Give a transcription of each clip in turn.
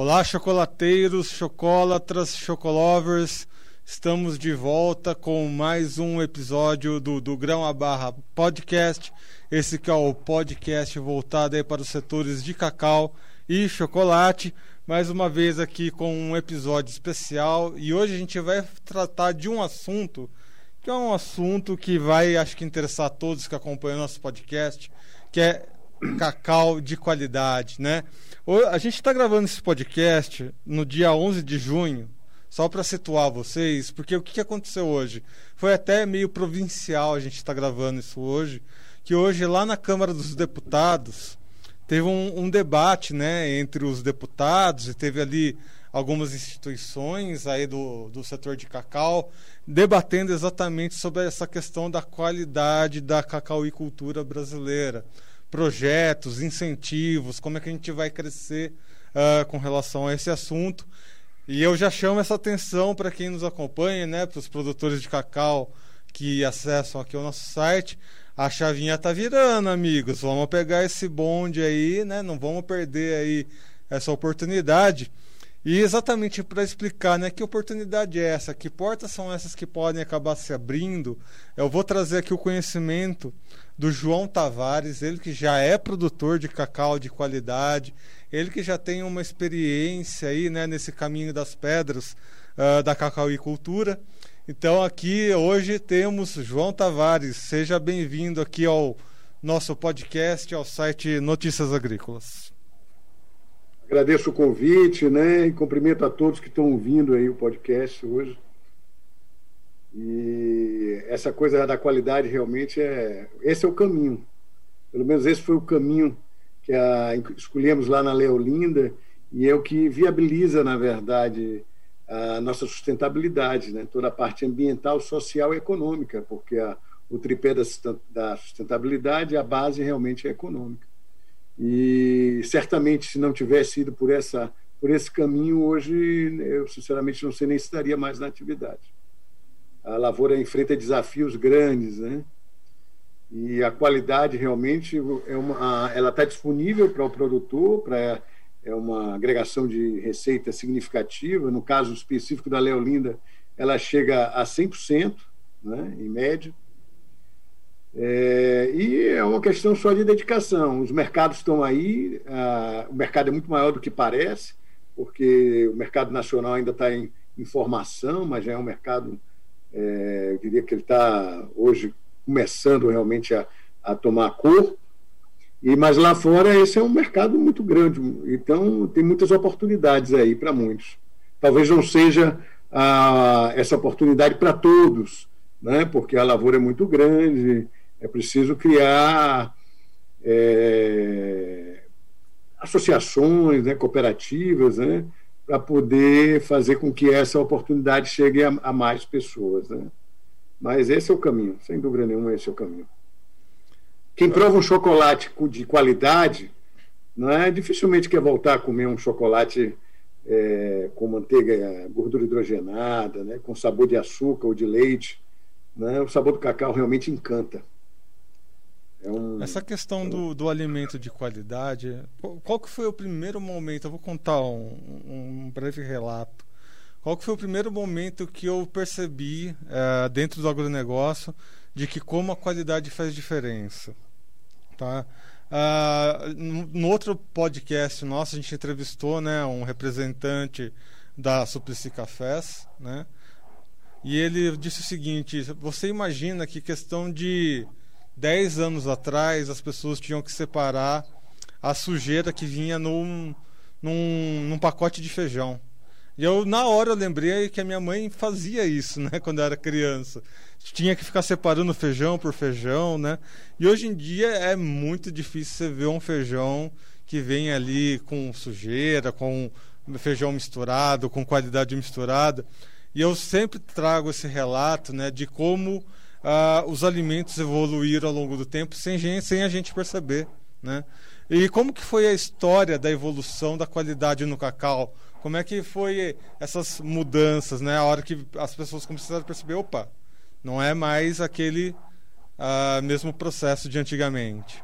Olá, chocolateiros, chocolatras, chocolovers. Estamos de volta com mais um episódio do, do Grão a Barra Podcast. Esse que é o podcast voltado aí para os setores de cacau e chocolate. Mais uma vez aqui com um episódio especial. E hoje a gente vai tratar de um assunto que é um assunto que vai, acho que, interessar todos que acompanham nosso podcast, que é cacau de qualidade, né? A gente está gravando esse podcast no dia 11 de junho, só para situar vocês, porque o que aconteceu hoje? Foi até meio provincial a gente estar tá gravando isso hoje, que hoje lá na Câmara dos Deputados teve um, um debate, né, entre os deputados e teve ali algumas instituições aí do, do setor de cacau debatendo exatamente sobre essa questão da qualidade da cacauicultura brasileira projetos, incentivos, como é que a gente vai crescer uh, com relação a esse assunto. E eu já chamo essa atenção para quem nos acompanha, né, para os produtores de cacau que acessam aqui o nosso site. A chavinha está virando, amigos. Vamos pegar esse bonde aí, né? Não vamos perder aí essa oportunidade. E exatamente para explicar, né, que oportunidade é essa, que portas são essas que podem acabar se abrindo, eu vou trazer aqui o conhecimento do João Tavares, ele que já é produtor de cacau de qualidade, ele que já tem uma experiência aí, né, nesse caminho das pedras uh, da cacauicultura. Então aqui hoje temos João Tavares, seja bem-vindo aqui ao nosso podcast, ao site Notícias Agrícolas. Agradeço o convite, né, e cumprimento a todos que estão ouvindo aí o podcast hoje. E essa coisa da qualidade realmente é. Esse é o caminho. Pelo menos esse foi o caminho que a, escolhemos lá na Leolinda e é o que viabiliza, na verdade, a nossa sustentabilidade, né? toda a parte ambiental, social e econômica, porque a, o tripé da sustentabilidade, a base realmente é econômica. E certamente, se não tivesse ido por, essa, por esse caminho, hoje eu sinceramente não sei nem se estaria mais na atividade a lavoura enfrenta desafios grandes, né? E a qualidade realmente é uma, ela está disponível para o produtor, para é uma agregação de receita significativa. No caso específico da Leolinda, ela chega a 100%, né, em média. É, e é uma questão só de dedicação. Os mercados estão aí, a, o mercado é muito maior do que parece, porque o mercado nacional ainda está em, em formação, mas já é um mercado é, eu diria que ele está hoje começando realmente a, a tomar cor. E, mas lá fora esse é um mercado muito grande, então tem muitas oportunidades aí para muitos. Talvez não seja a, essa oportunidade para todos, né? porque a lavoura é muito grande, é preciso criar é, associações, né? cooperativas, né? para poder fazer com que essa oportunidade chegue a, a, mais pessoas. Né? Mas esse é o caminho, sem dúvida nenhuma, esse é o caminho. Quem prova um chocolate de qualidade, não é, dificilmente quer voltar a comer um chocolate é, com manteiga, gordura hidrogenada, né, com sabor de açúcar ou de leite. Né? O sabor do cacau realmente encanta. É um, Essa questão do, do alimento de qualidade, qual que foi o primeiro momento? Eu vou contar um, um breve relato. Qual que foi o primeiro momento que eu percebi é, dentro do agronegócio de que como a qualidade faz diferença? Tá? Uh, no, outro podcast nosso, a gente entrevistou né, um representante da Suplicy Cafés, né? E ele disse o seguinte: você imagina que questão de 10 anos atrás as pessoas tinham que separar a sujeira que vinha num, num, num pacote de feijão. E eu, na hora, eu lembrei que a minha mãe fazia isso, né, quando eu era criança. Tinha que ficar separando feijão por feijão, né? E hoje em dia é muito difícil você ver um feijão que vem ali com sujeira, com feijão misturado, com qualidade misturada. E eu sempre trago esse relato, né, de como uh, os alimentos evoluíram ao longo do tempo sem, gente, sem a gente perceber. Né? E como que foi a história da evolução da qualidade no cacau? Como é que foi essas mudanças, né? A hora que as pessoas começaram a perceber, opa, não é mais aquele uh, mesmo processo de antigamente.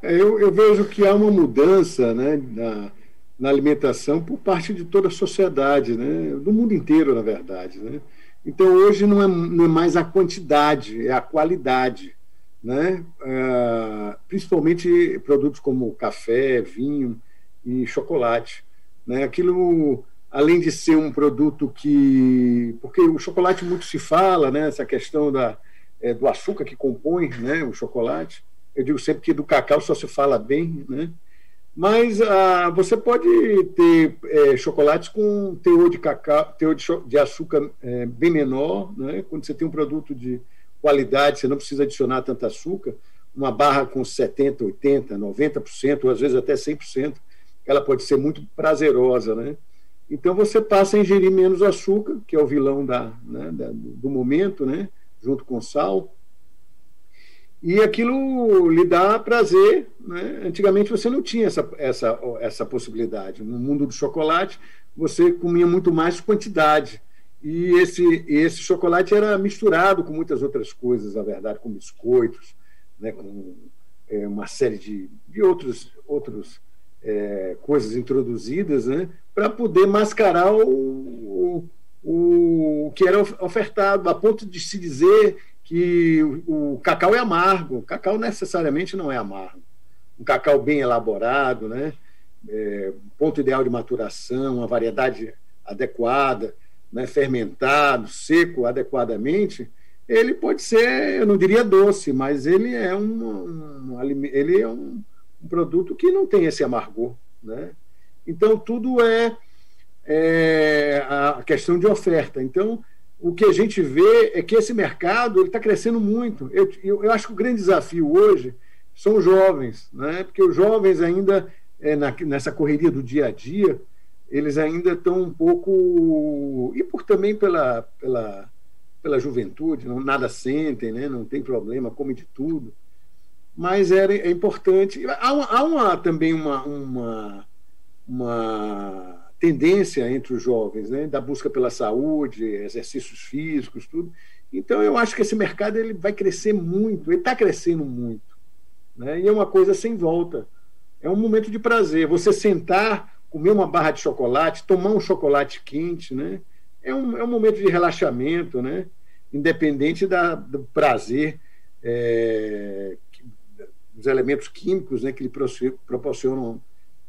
É, eu, eu, vejo que há uma mudança né, na, na, alimentação por parte de toda a sociedade, né, do mundo inteiro, na verdade. Né? Então, hoje não é, não é mais a quantidade, é a qualidade. Né? É, principalmente produtos como café, vinho e chocolate. Né? Aquilo, além de ser um produto que. Porque o chocolate muito se fala, né? essa questão da, é, do açúcar que compõe né? o chocolate eu digo sempre que do cacau só se fala bem, né? Mas ah, você pode ter é, chocolates com teor de cacau, teor de, de açúcar é, bem menor, né? Quando você tem um produto de qualidade, você não precisa adicionar tanto açúcar. Uma barra com 70, 80, 90%, ou às vezes até 100%, ela pode ser muito prazerosa, né? Então você passa a ingerir menos açúcar, que é o vilão da, né, da do momento, né? Junto com sal e aquilo lhe dá prazer. Né? Antigamente você não tinha essa, essa, essa possibilidade. No mundo do chocolate, você comia muito mais quantidade. E esse, esse chocolate era misturado com muitas outras coisas, na verdade, com biscoitos, né? com é, uma série de, de outros, outros é, coisas introduzidas, né? para poder mascarar o, o, o que era ofertado, a ponto de se dizer que o, o cacau é amargo. O cacau necessariamente não é amargo. Um cacau bem elaborado, né? É, ponto ideal de maturação, uma variedade adequada, né? fermentado, seco adequadamente, ele pode ser, eu não diria doce, mas ele é um, um ele é um, um, produto que não tem esse amargor, né? Então tudo é, é a questão de oferta. Então o que a gente vê é que esse mercado está crescendo muito. Eu, eu, eu, acho que o grande desafio hoje são os jovens, né? porque os jovens ainda, é, na, nessa correria do dia a dia, eles ainda estão um pouco. E por também pela, pela, pela juventude, não, nada sentem, né? não tem problema, come de tudo. Mas era, é importante. Há, há uma, também uma, uma, uma tendência entre os jovens, né, da busca pela saúde, exercícios físicos, tudo. Então, eu acho que esse mercado ele vai crescer muito, ele está crescendo muito. Né, e é uma coisa sem volta. É um momento de prazer. Você sentar, comer uma barra de chocolate, tomar um chocolate quente, né, é, um, é um momento de relaxamento, né, independente da, do prazer, é, dos elementos químicos né, que lhe proporcionam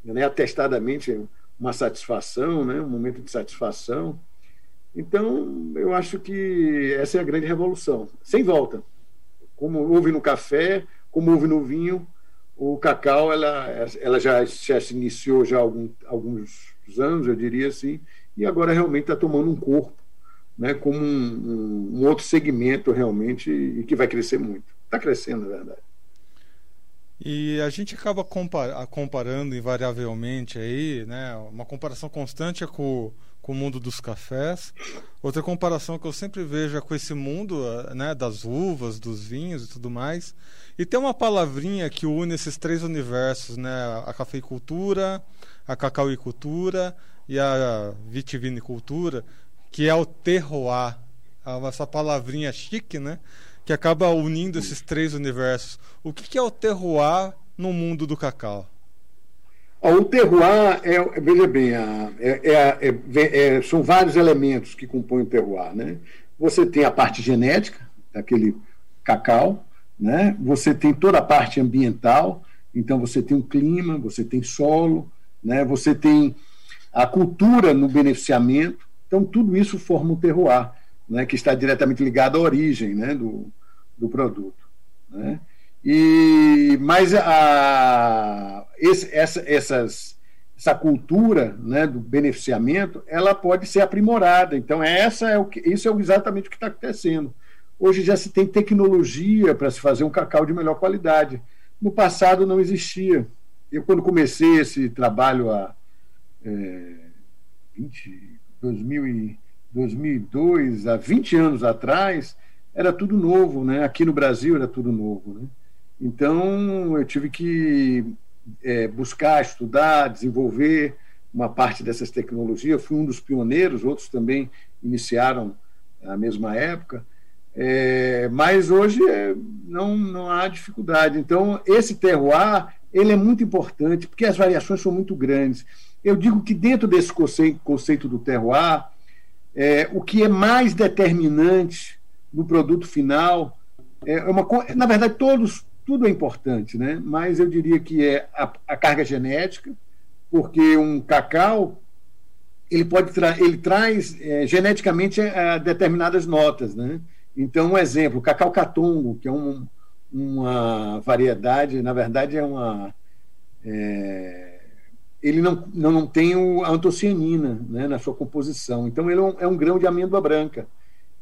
né, atestadamente uma satisfação, né? um momento de satisfação. Então, eu acho que essa é a grande revolução, sem volta. Como houve no café, como houve no vinho, o cacau ela, ela já, se iniciou já há algum, alguns anos, eu diria assim, e agora realmente está tomando um corpo, né, como um, um, outro segmento realmente e que vai crescer muito. Está crescendo, na verdade. E a gente acaba comparando invariavelmente aí, né? Uma comparação constante é com, com o mundo dos cafés. Outra comparação que eu sempre vejo é com esse mundo né, das uvas, dos vinhos e tudo mais. E tem uma palavrinha que une esses três universos, né? A cafeicultura, a cacauicultura e a vitivinicultura, que é o terroir. Essa palavrinha chique, né? Que acaba unindo esses três universos. O que, é o terroir no mundo do cacau? O terroir, é, veja bem, é, é, é, são vários elementos que compõem o terroir. Né? Você tem a parte genética, daquele cacau, né? você tem toda a parte ambiental, então você tem o clima, você tem solo, né? você tem a cultura no beneficiamento, então tudo isso forma o terroir né, que está diretamente ligado à origem né, do, do produto. Né? E, mas a, esse, essa, essas, essa cultura né, do beneficiamento ela pode ser aprimorada. Então, essa é o que, isso é exatamente o que está acontecendo. Hoje já se tem tecnologia para se fazer um cacau de melhor qualidade. No passado não existia. Eu, quando comecei esse trabalho há é, 20, 2000 e, 2002, há 20 anos atrás, era tudo novo, né? Aqui no Brasil era tudo novo, né? Então eu tive que é, buscar, estudar, desenvolver uma parte dessas tecnologias. fui um dos pioneiros, outros também iniciaram na mesma época. É, mas hoje é, não, não há dificuldade. Então, esse terroir ele é muito importante, porque as variações são muito grandes. Eu digo que dentro desse conceito, conceito do terroir, é, o que é mais determinante no produto final é uma na verdade todos tudo é importante, né? Mas eu diria que é a, a carga genética, porque um cacau ele pode tra ele traz é, geneticamente é, determinadas notas, né? Então um exemplo, o cacau catongo, que é um, uma variedade, na verdade é uma é, ele não, não, não tem o, a antocianina né, na sua composição. Então, ele é um, é um, grão de amêndoa branca.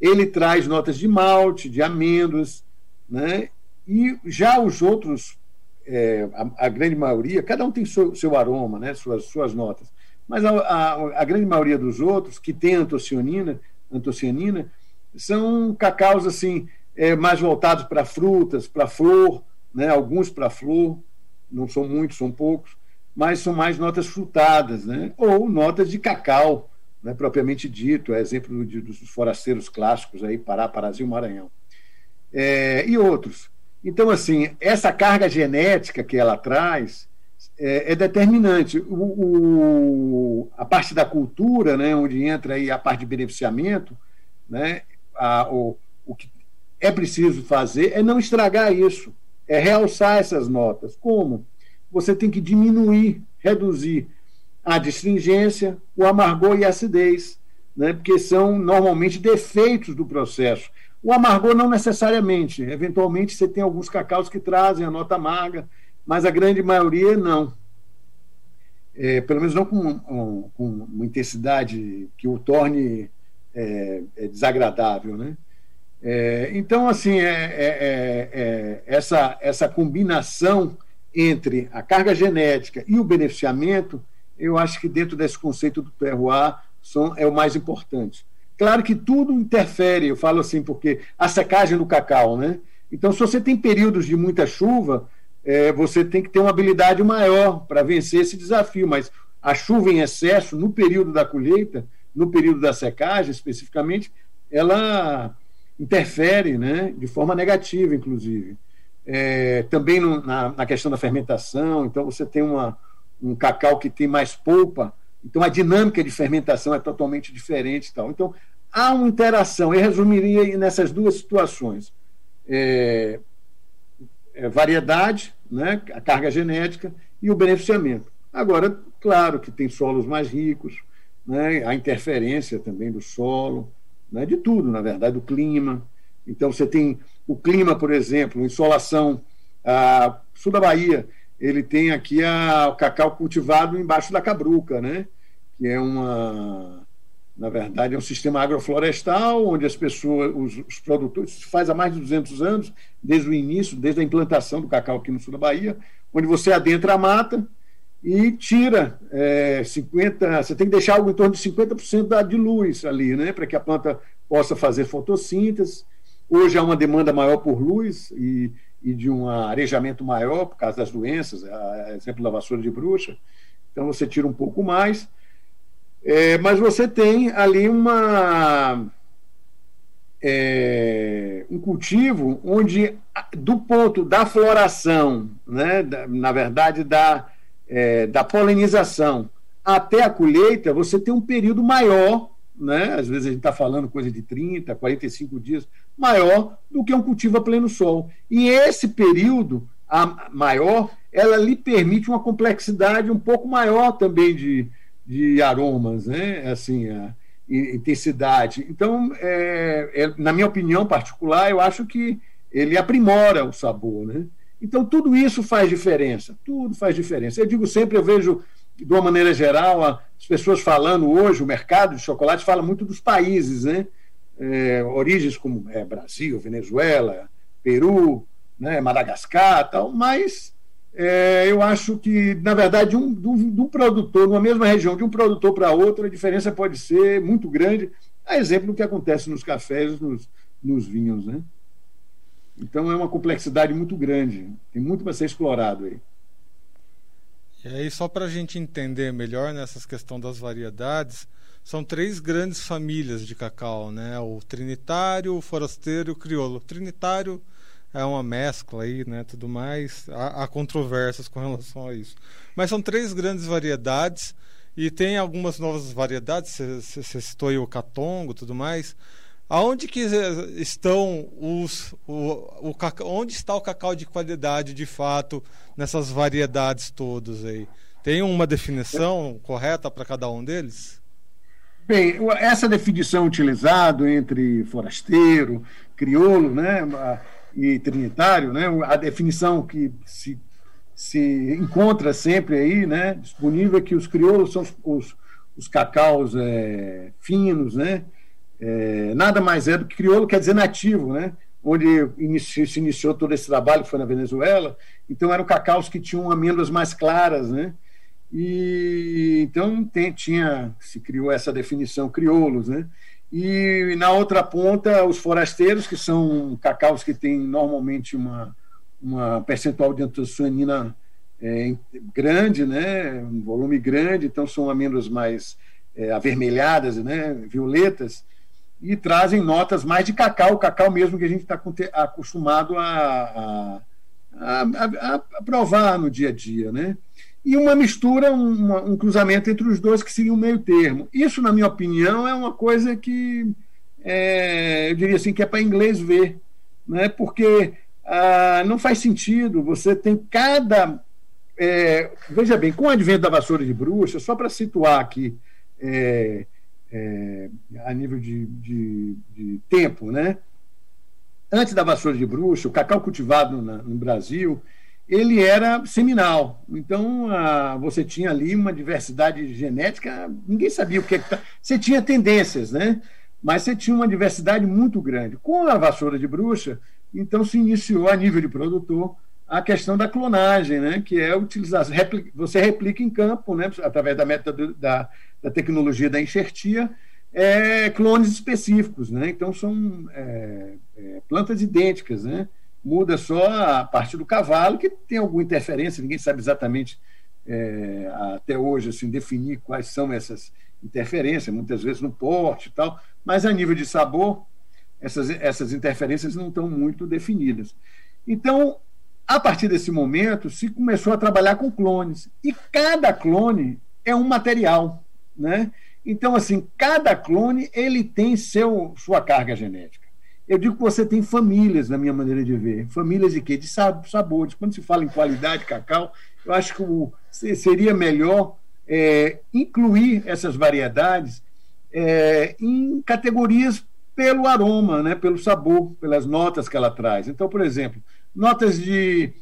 Ele traz notas de malte, de amêndoas, né? e já os outros, é, a, a, grande maioria, cada um tem seu, seu aroma, né, suas, suas notas, mas a, a, a, grande maioria dos outros, que tem antocianina, antocianina são cacaus assim, é, mais voltados para frutas, para flor, né, alguns para flor, não são muitos, são poucos, mas são mais notas frutadas, né? ou notas de cacau, né, propriamente dito, é exemplo de, dos forasteiros clássicos aí, Pará, Parazinho, Maranhão. É, e outros. Então, assim, essa carga genética que ela traz é, é determinante. O, o, a parte da cultura, né, onde entra aí a parte de beneficiamento, né, a, o, o que é preciso fazer é não estragar isso, é realçar essas notas. Como? Você tem que diminuir, reduzir a distringência, o amargor e a acidez, né? porque são normalmente defeitos do processo. O amargor não necessariamente, eventualmente você tem alguns cacaus que trazem a nota amarga, mas a grande maioria não. É, pelo menos não com, com, com, uma intensidade que o torne é, é desagradável. Né? É, então, assim, é, é, é, essa, essa combinação entre a carga genética e o beneficiamento, eu acho que dentro desse conceito do terroir são, é o mais importante. Claro que tudo interfere, eu falo assim, porque a secagem do cacau, né? Então, se você tem períodos de muita chuva, é, você tem que ter uma habilidade maior para vencer esse desafio, mas a chuva em excesso, no período da colheita, no período da secagem especificamente, ela interfere né, de forma negativa, inclusive é, também no, na, na, questão da fermentação, então você tem uma, um cacau que tem mais polpa, então a dinâmica de fermentação é totalmente diferente. Tal. Então, há uma interação, eu resumiria nessas duas situações. É, é variedade, né, a carga genética e o beneficiamento. Agora, claro que tem solos mais ricos, né, a interferência também do solo, né, de tudo, na verdade, do clima. Então, você tem o clima, por exemplo, insolação. A, sul da Bahia, ele tem aqui a, o cacau cultivado embaixo da cabruca, né? que é uma, na verdade, é um sistema agroflorestal, onde as pessoas, os, os produtores, faz há mais de 200 anos, desde o início, desde a implantação do cacau aqui no sul da Bahia, onde você adentra a mata e tira é, 50, você tem que deixar algo em torno de 50% da, de luz ali, né, para que a planta possa fazer fotossíntese Hoje há uma demanda maior por luz e, e de um arejamento maior por causa das doenças, a, exemplo da vassoura de bruxa. Então você tira um pouco mais. É, mas você tem ali uma é, um cultivo onde, do ponto da floração, né, da, na verdade, da, é, da polinização até a colheita, você tem um período maior né? às vezes a gente está falando coisa de 30, 45 dias, maior do que um cultivo a pleno sol. E esse período a maior, ela lhe permite uma complexidade um pouco maior também de, de aromas, né? assim, a intensidade. Então, é, é, na minha opinião particular, eu acho que ele aprimora o sabor. Né? Então, tudo isso faz diferença, tudo faz diferença. Eu digo sempre, eu vejo de uma maneira geral, as pessoas falando hoje, o mercado de chocolate fala muito dos países, né? É, origens como é, Brasil, Venezuela, Peru, né, Madagascar, tal, mas é, eu acho que, na verdade, de um, de, um, de um, produtor, numa mesma região, de um produtor para outro, a diferença pode ser muito grande, a exemplo do que acontece nos cafés, nos, nos vinhos. Né? Então é uma complexidade muito grande, tem muito para ser explorado aí. E aí, só para a gente entender melhor nessas questões das variedades, são três grandes famílias de cacau, né? O trinitário, o forasteiro e o crioulo. O trinitário é uma mescla aí, né? Tudo mais. Há, há controvérsias com relação a isso. Mas são três grandes variedades e tem algumas novas variedades. Você citou aí o catongo, tudo mais. Aonde que estão os o, o cacau, onde está o cacau de qualidade de fato nessas variedades todas aí? Tem uma definição correta para cada um deles? Bem, essa definição utilizada entre forasteiro, crioulo, né, e trinitário, né, a definição que se, se encontra sempre aí, né, disponível é que os crioulos são os, os, os cacaus é, finos, né, é, nada mais é do que crioulo quer dizer nativo, né, onde inicio, se iniciou todo esse trabalho, que foi na Venezuela, então eram cacaus que tinham amêndoas mais claras, né, e então tem, tinha, se criou essa definição crioulos, né? E na outra ponta, os forasteiros, que são cacaus que têm normalmente uma, uma percentual de antocianina é, grande, né? um volume grande, então são amêndoas mais é, avermelhadas, né? violetas, e trazem notas mais de cacau, cacau mesmo que a gente está acostumado a, a, a, a, provar no dia a dia. Né? e uma mistura, um, um, cruzamento entre os dois que seria um meio termo. Isso, na minha opinião, é uma coisa que é, eu diria assim que é para inglês ver, né? porque ah, não faz sentido. Você tem cada é, veja bem, com o advento da vassoura de bruxa, só para situar aqui é, é, a nível de, de, de, tempo, né? Antes da vassoura de bruxa, o cacau cultivado na, no Brasil ele era seminal. Então, a, você tinha ali uma diversidade genética, ninguém sabia o que é tá. Você tinha tendências, né? Mas você tinha uma diversidade muito grande. Com a vassoura de bruxa, então se iniciou a nível de produtor a questão da clonagem, né? Que é utilizar, você replica em campo, né? Através da método da, da tecnologia da enxertia, é, clones específicos, né? Então são é, é, plantas idênticas, né? muda só a parte do cavalo, que tem alguma interferência, ninguém sabe exatamente é, até hoje assim, definir quais são essas interferências, muitas vezes no porte e tal, mas a nível de sabor, essas, essas interferências não estão muito definidas. Então, a partir desse momento, se começou a trabalhar com clones, e cada clone é um material, né? Então, assim, cada clone ele tem seu, sua carga genética. Eu digo que você tem famílias, na minha maneira de ver. Famílias de quê? De sabores. Quando se fala em qualidade de cacau, eu acho que o, seria melhor é, incluir essas variedades é, em categorias pelo aroma, né, pelo sabor, pelas notas que ela traz. Então, por exemplo, notas de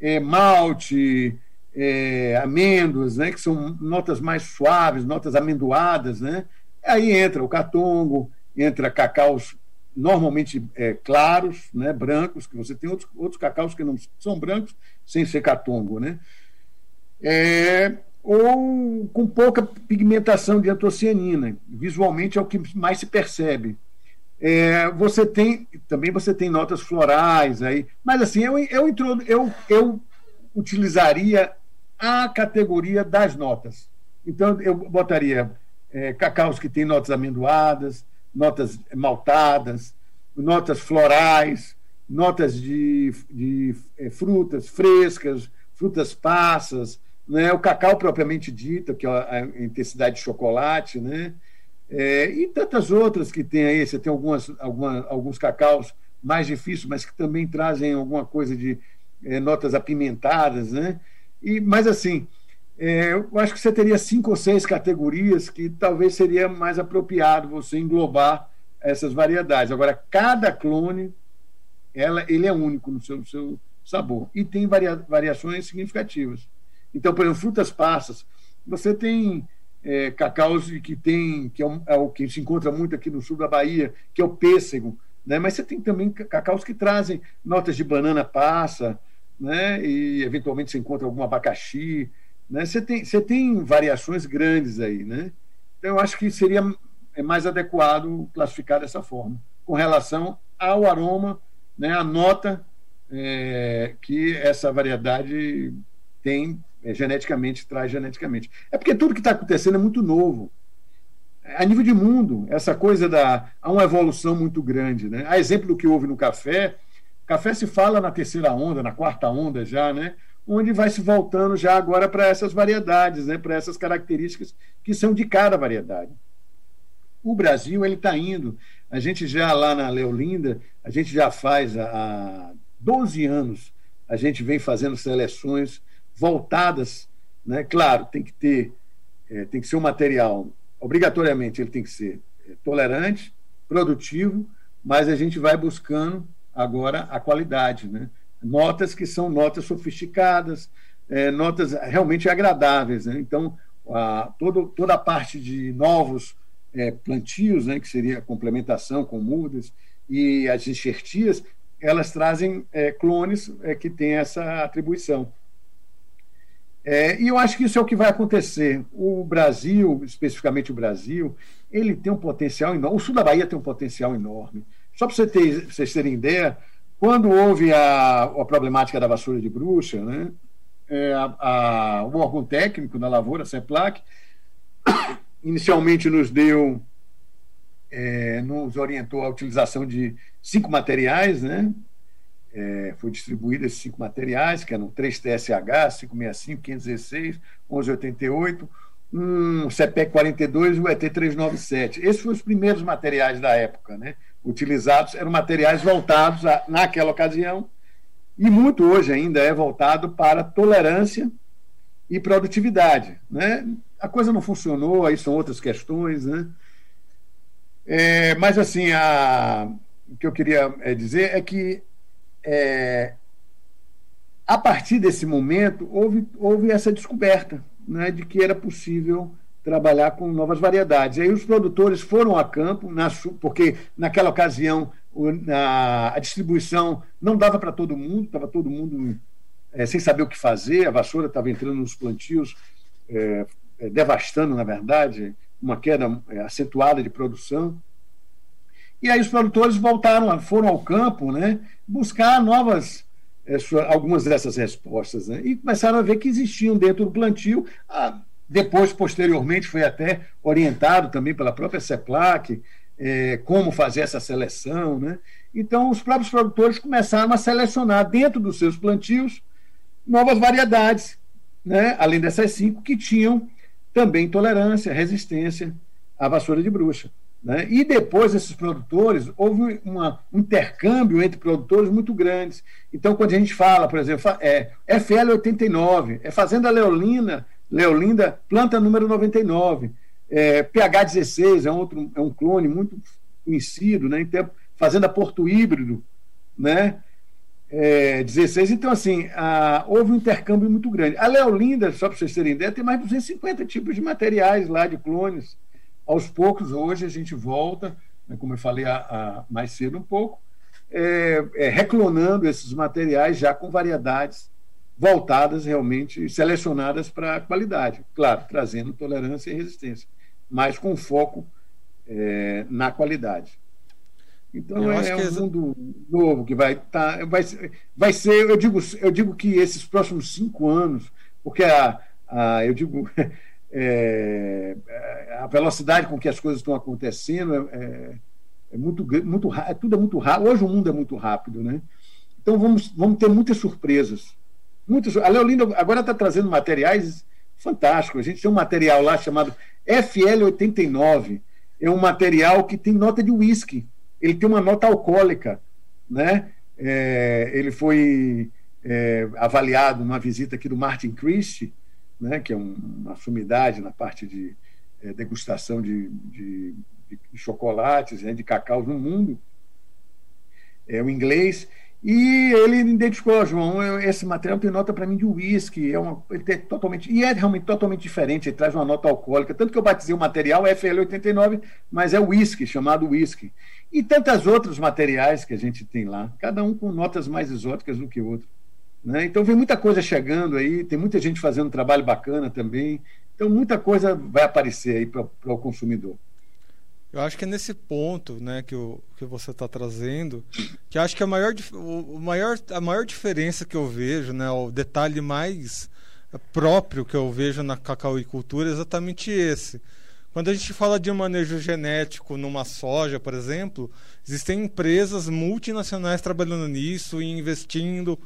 é, malte, é, amêndoas, né, que são notas mais suaves, notas amendoadas, né? Aí entra o catongo, entra cacaus normalmente é, claros, né, brancos, que você tem outros, outros cacaus que não são brancos, sem ser catongo, né? É, ou com pouca pigmentação de antocianina. Visualmente é o que mais se percebe. É, você tem também você tem notas florais aí, mas assim eu eu, eu, eu utilizaria a categoria das notas. Então eu botaria é, cacaus que têm notas amendoadas, notas maltadas, notas florais, notas de, de é, frutas frescas, frutas passas, né? o cacau propriamente dito, que é a intensidade de chocolate, né? É, e tantas outras que tem aí. Você tem algumas, alguma, alguns cacaus mais difíceis, mas que também trazem alguma coisa de é, notas apimentadas, né? E, mas assim, é, eu acho que você teria cinco ou seis categorias que talvez seria mais apropriado você englobar essas variedades. Agora, cada clone, ela, ele é único no seu, no seu sabor e tem varia, variações significativas. Então, por exemplo, frutas passas, você tem é, cacaus que tem, que é, um, é, o que se encontra muito aqui no sul da Bahia, que é o pêssego, né? Mas você tem também cacaus que trazem notas de banana passa, né? E eventualmente você encontra algum abacaxi, né? Você, tem, você tem variações grandes aí. Né? Então, eu acho que seria é mais adequado classificar dessa forma, com relação ao aroma, né, a nota é, que essa variedade tem é, geneticamente, traz geneticamente. É porque tudo que está acontecendo é muito novo. a nível de mundo, essa coisa da. há uma evolução muito grande. Né? A exemplo do que houve no café, café se fala na terceira onda, na quarta onda já, né? onde vai se voltando já agora para essas variedades, né? para essas características que são de cada variedade. O Brasil ele está indo. A gente já lá na Leolinda, a gente já faz há 12 anos, a gente vem fazendo seleções voltadas, né? Claro, tem que ter, é, tem que ser um material, obrigatoriamente ele tem que ser é, tolerante, produtivo, mas a gente vai buscando agora a qualidade, né? Notas que são notas sofisticadas, é, notas realmente agradáveis, né? Então, a, todo, toda a parte de novos é, plantios, né, que seria a complementação com mudas, e as enxertias, elas trazem é, clones é, que têm essa atribuição. É, e eu acho que isso é o que vai acontecer. O Brasil, especificamente o Brasil, ele tem um potencial enorme. O sul da Bahia tem um potencial enorme. Só para você ter, vocês terem ideia, quando houve a, a problemática da vassoura de bruxa, né, é, a, a, o órgão técnico da lavoura, a CEPLAC, inicialmente nos deu, é, nos orientou a utilização de cinco materiais, né? É, foi distribuído esses cinco materiais, que eram 3 TSH, 565, 516, 1188, um CPEC 42 e o ET 397. Esses foram os primeiros materiais da época, né? Utilizados, eram materiais voltados, a, naquela ocasião, e muito hoje ainda é voltado para tolerância e produtividade. Né? A coisa não funcionou, aí são outras questões. Né? É, mas, assim, a, o que eu queria é, dizer é que, é, a partir desse momento, houve, houve essa descoberta né, de que era possível trabalhar com novas variedades. Aí os produtores foram a campo, na, porque naquela ocasião a, a distribuição não dava para todo mundo, estava todo mundo é, sem saber o que fazer, a vassoura estava entrando nos plantios, é, é, devastando, na verdade, uma queda é, acentuada de produção. E aí os produtores voltaram, foram ao campo, né, buscar novas, é, algumas dessas respostas, né, e começaram a ver que existiam dentro do plantio. A, depois, posteriormente, foi até orientado também pela própria CEPLAC, é, como fazer essa seleção. Né? Então, os próprios produtores começaram a selecionar dentro dos seus plantios novas variedades, né? além dessas cinco, que tinham também tolerância, resistência à vassoura de bruxa. Né? E depois, esses produtores, houve uma, um intercâmbio entre produtores muito grandes. Então, quando a gente fala, por exemplo, é FL89, é Fazenda Leolina, Leolinda, planta número 99, é, PH16 é, outro, é um clone muito conhecido, né? Então, Fazenda Porto Híbrido, né? é, 16. Então, assim, a, houve um intercâmbio muito grande. A Leolinda, só para vocês terem ideia, tem mais de 250 tipos de materiais lá, de clones. Aos poucos, hoje, a gente volta, né, como eu falei a, a, mais cedo um pouco, é, é, reclonando esses materiais já com variedades voltadas realmente, selecionadas para a qualidade. Claro, trazendo tolerância e resistência, mas com foco é, na qualidade. Então é um mundo novo que vai estar. Tá, vai, vai ser, eu digo, eu digo que esses próximos cinco anos, porque a, a eu digo. É, a velocidade com que as coisas estão acontecendo é, é, é muito muito é, tudo é muito rápido. Hoje o mundo é muito rápido né? Então vamos vamos ter muitas surpresas. Muitas a Leolinda agora está trazendo materiais fantásticos. A gente tem um material lá chamado FL89 é um material que tem nota de uísque. Ele tem uma nota alcoólica, né? É, ele foi é, avaliado numa visita aqui do Martin Christie, né, que é um, uma sumidade na parte de é, degustação de, de, de chocolates, né, de cacau no mundo, é o inglês, e ele identificou, João, esse material tem nota para mim de uísque, é uma, totalmente, e é realmente totalmente diferente, ele traz uma nota alcoólica, tanto que eu batizei o material FL89, mas é uísque, chamado uísque. E tantos outros materiais que a gente tem lá, cada um com notas mais exóticas do que outro. Né? Então vem muita coisa chegando aí, tem muita gente fazendo trabalho bacana também, então muita coisa vai aparecer aí para o consumidor. Eu acho que é nesse ponto, né, que, o, que você está trazendo, que acho que a maior, o maior, a maior diferença que eu vejo, né, o detalhe mais próprio que eu vejo na cacauicultura é exatamente esse. Quando a gente fala de manejo genético numa soja, por exemplo, existem empresas multinacionais trabalhando nisso e investindo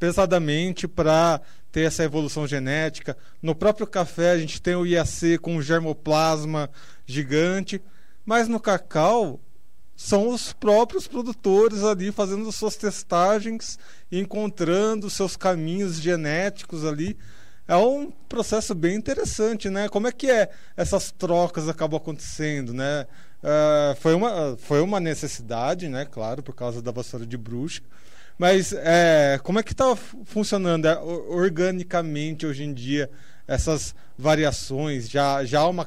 pesadamente para ter essa evolução genética. No próprio café, a gente tem o IAC com um germoplasma gigante, mas no cacau são os próprios produtores ali fazendo suas testagens encontrando seus caminhos genéticos ali é um processo bem interessante, né? Como é que é essas trocas acabam acontecendo, né? Uh, foi, uma, foi uma necessidade, né? Claro, por causa da vassoura de bruxa. Mas é, como é que está funcionando é, organicamente hoje em dia essas variações? Já, já há uma,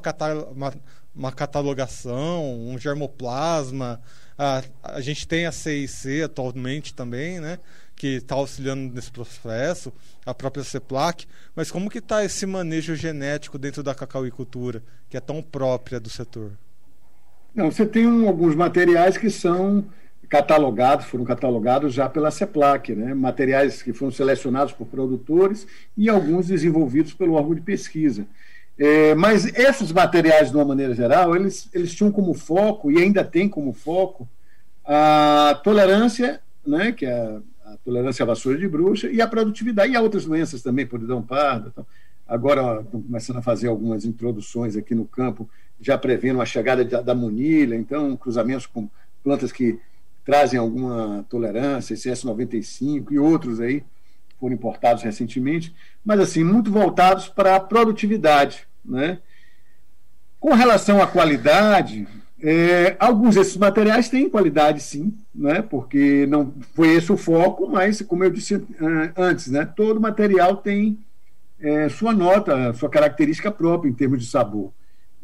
uma, uma catalogação, um germoplasma? A, a gente tem a CIC atualmente também, né? que está auxiliando nesse processo, a própria CEPLAC, mas como que está esse manejo genético dentro da cacauicultura, que é tão própria do setor? Não, você tem um, alguns materiais que são catalogados, foram catalogados já pela CEPLAC, né? materiais que foram selecionados por produtores e alguns desenvolvidos pelo órgão de pesquisa. É, mas esses materiais, de uma maneira geral, eles, eles tinham como foco, e ainda tem como foco, a tolerância, né, que é a tolerância à vassoura de bruxa e a produtividade, e há outras doenças também, podridão parda. Então, agora estão começando a fazer algumas introduções aqui no campo, já prevendo a chegada da, da munilha, então cruzamentos com plantas que trazem alguma tolerância, CS95 e outros aí, foram importados recentemente, mas assim, muito voltados para a produtividade. Né? Com relação à qualidade, é, alguns desses materiais têm qualidade, sim, né? porque não foi esse o foco, mas, como eu disse é, antes, né? todo material tem é, sua nota, sua característica própria em termos de sabor.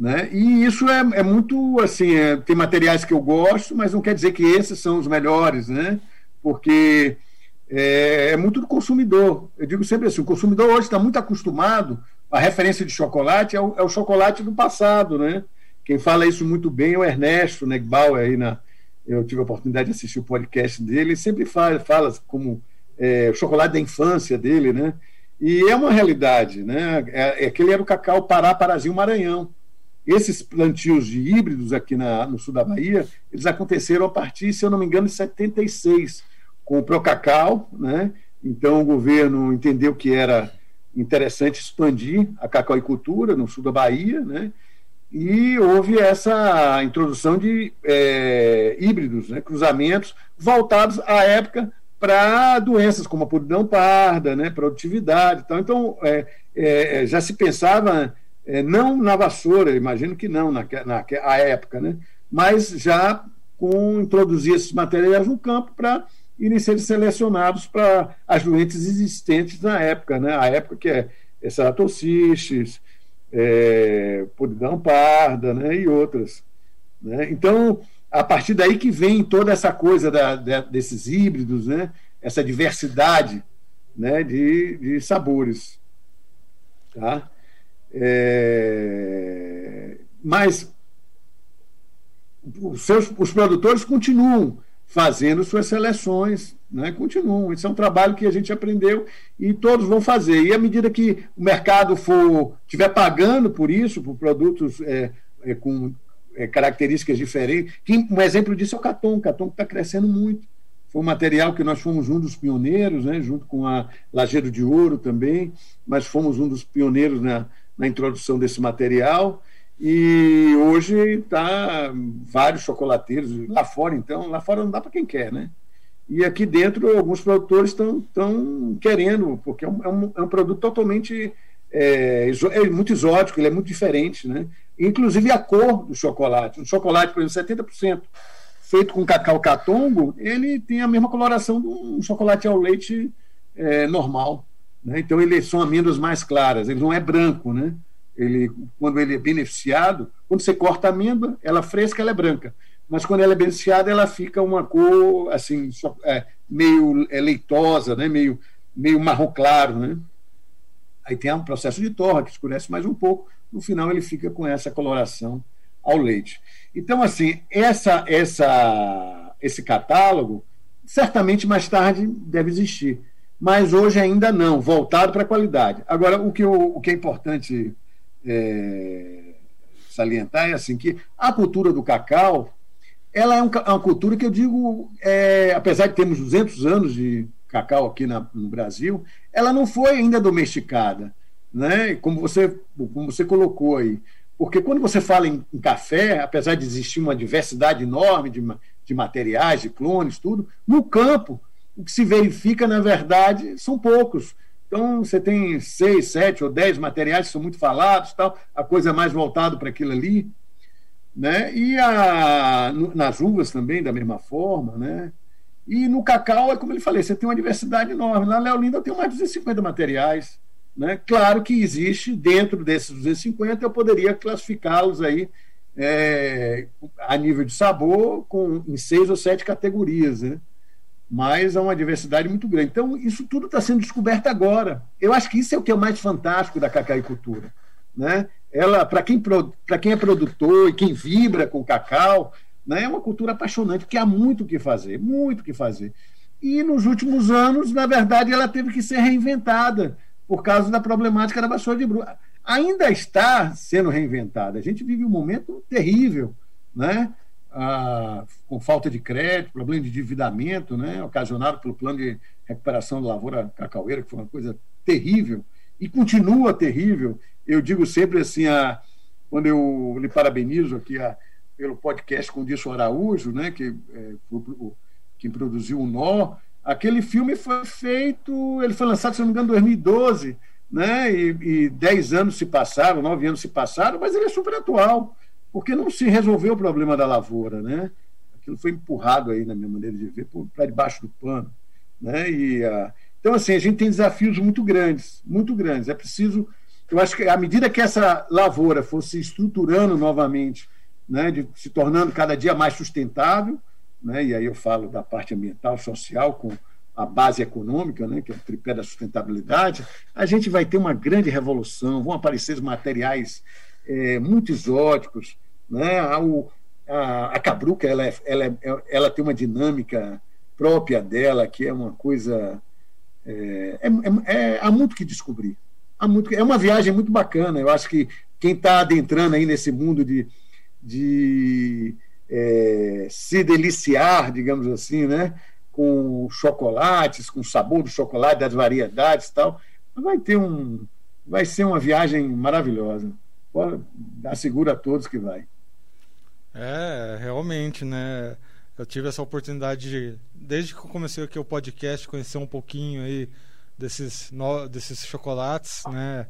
Né? E isso é, é muito assim, é, tem materiais que eu gosto, mas não quer dizer que esses são os melhores, né? porque é, é muito do consumidor. Eu digo sempre assim, o consumidor hoje está muito acostumado, a referência de chocolate é o, é o chocolate do passado, né? Quem fala isso muito bem é o Ernesto Negbauer, aí na, eu tive a oportunidade de assistir o podcast dele, ele sempre fala, fala como é, o chocolate da infância dele, né? E é uma realidade, né? É, é que ele era o cacau Pará, Parazinho, Maranhão. Esses plantios de híbridos aqui na, no sul da Bahia, eles aconteceram a partir, se eu não me engano, de 76, com o Procacau, né? Então o governo entendeu que era interessante expandir a cacauicultura no sul da Bahia, né? e houve essa introdução de é, híbridos, né, cruzamentos, voltados à época para doenças como a podridão parda, né, produtividade. Tal. Então, é, é, já se pensava é, não na vassoura, imagino que não na, na a época, né, mas já com introduzir esses materiais no campo para irem ser selecionados para as doenças existentes na época, né, a época que é ceratocists, é, podridão parda né, e outras. Né? Então, a partir daí que vem toda essa coisa da, da, desses híbridos, né? essa diversidade né? de, de sabores. Tá? É, mas os, seus, os produtores continuam fazendo suas seleções, né? continuam. Isso é um trabalho que a gente aprendeu e todos vão fazer. E à medida que o mercado for estiver pagando por isso, por produtos é, é, com é, características diferentes, que, um exemplo disso é o Caton. O Caton está crescendo muito. Foi um material que nós fomos um dos pioneiros, né? junto com a Lajeiro de Ouro também, mas fomos um dos pioneiros na, na introdução desse material. E hoje está vários chocolateiros lá fora, então, lá fora não dá para quem quer, né? E aqui dentro, alguns produtores estão querendo, porque é um, é um, é um produto totalmente é, é, muito exótico, ele é muito diferente, né? Inclusive a cor do chocolate. O chocolate, por exemplo, 70% feito com cacau catongo, ele tem a mesma coloração de um chocolate ao leite é, normal. Né? Então, eles são amêndoas mais claras, ele não é branco, né? ele, quando ele é beneficiado, quando você corta a amêndoa, ela fresca, ela é branca. Mas quando ela é beneficiada, ela fica uma cor assim, é, meio é, leitosa, né? meio, meio marrom claro. Né? Aí tem um processo de torra que escurece mais um pouco. No final, ele fica com essa coloração ao leite. Então, assim, essa, essa, esse catálogo, certamente mais tarde deve existir. Mas hoje ainda não, voltado para a qualidade. Agora, o que, o, o que é importante é, salientar é assim que a cultura do cacau ela é, um, é uma cultura que eu digo, é, apesar de termos 200 anos de cacau aqui na, no Brasil, ela não foi ainda domesticada, né? Como você, como você colocou aí. Porque quando você fala em, em café, apesar de existir uma diversidade enorme de, de materiais, de clones, tudo, no campo, o que se verifica, na verdade, são poucos. Então, você tem seis, sete ou dez materiais que são muito falados, tal, a coisa é mais voltada para aquilo ali. Né? E a, nas uvas também, da mesma forma. Né? E no cacau, é como ele falei, você tem uma diversidade enorme. Na Leolinda tem mais de 250 materiais. Né? Claro que existe, dentro desses 250, eu poderia classificá-los aí é, a nível de sabor com, em seis ou sete categorias. Né? Mas há uma diversidade muito grande. Então, isso tudo está sendo descoberto agora. Eu acho que isso é o que é mais fantástico da cacaicultura. Né? ela para quem quem é produtor e quem vibra com cacau, né, é uma cultura apaixonante que há muito o que fazer, muito o que fazer. E nos últimos anos, na verdade, ela teve que ser reinventada por causa da problemática da vassoura de bruxa. Ainda está sendo reinventada. A gente vive um momento terrível, né? Ah, com falta de crédito, problema de endividamento, né? ocasionado pelo plano de recuperação da lavoura cacaueira, que foi uma coisa terrível e continua terrível eu digo sempre assim, a, quando eu lhe parabenizo aqui a, pelo podcast com o Disso Araújo, né, que, é, o, quem produziu o Nó, aquele filme foi feito, ele foi lançado, se não me engano, em 2012, né, e, e dez anos se passaram, nove anos se passaram, mas ele é super atual, porque não se resolveu o problema da lavoura, né? Aquilo foi empurrado aí, na minha maneira de ver, para debaixo do pano, né? E, a, então, assim, a gente tem desafios muito grandes, muito grandes. É preciso eu acho que à medida que essa lavoura fosse estruturando novamente, né, de, se tornando cada dia mais sustentável, né, e aí eu falo da parte ambiental, social, com a base econômica, né, que é o tripé da sustentabilidade, a gente vai ter uma grande revolução, vão aparecer materiais é, muito exóticos, né, a, a, a cabruca ela, é, ela, é, ela tem uma dinâmica própria dela, que é uma coisa. É, é, é, é há muito que descobrir há muito, é uma viagem muito bacana. Eu acho que quem está adentrando aí nesse mundo de, de é, se deliciar, digamos assim, né? com chocolates, com o sabor do chocolate, das variedades e tal, vai ter um. Vai ser uma viagem maravilhosa. Asseguro a todos que vai. É, realmente, né? Eu tive essa oportunidade de, desde que eu comecei aqui o podcast, conhecer um pouquinho aí desses, no, desses chocolates, né?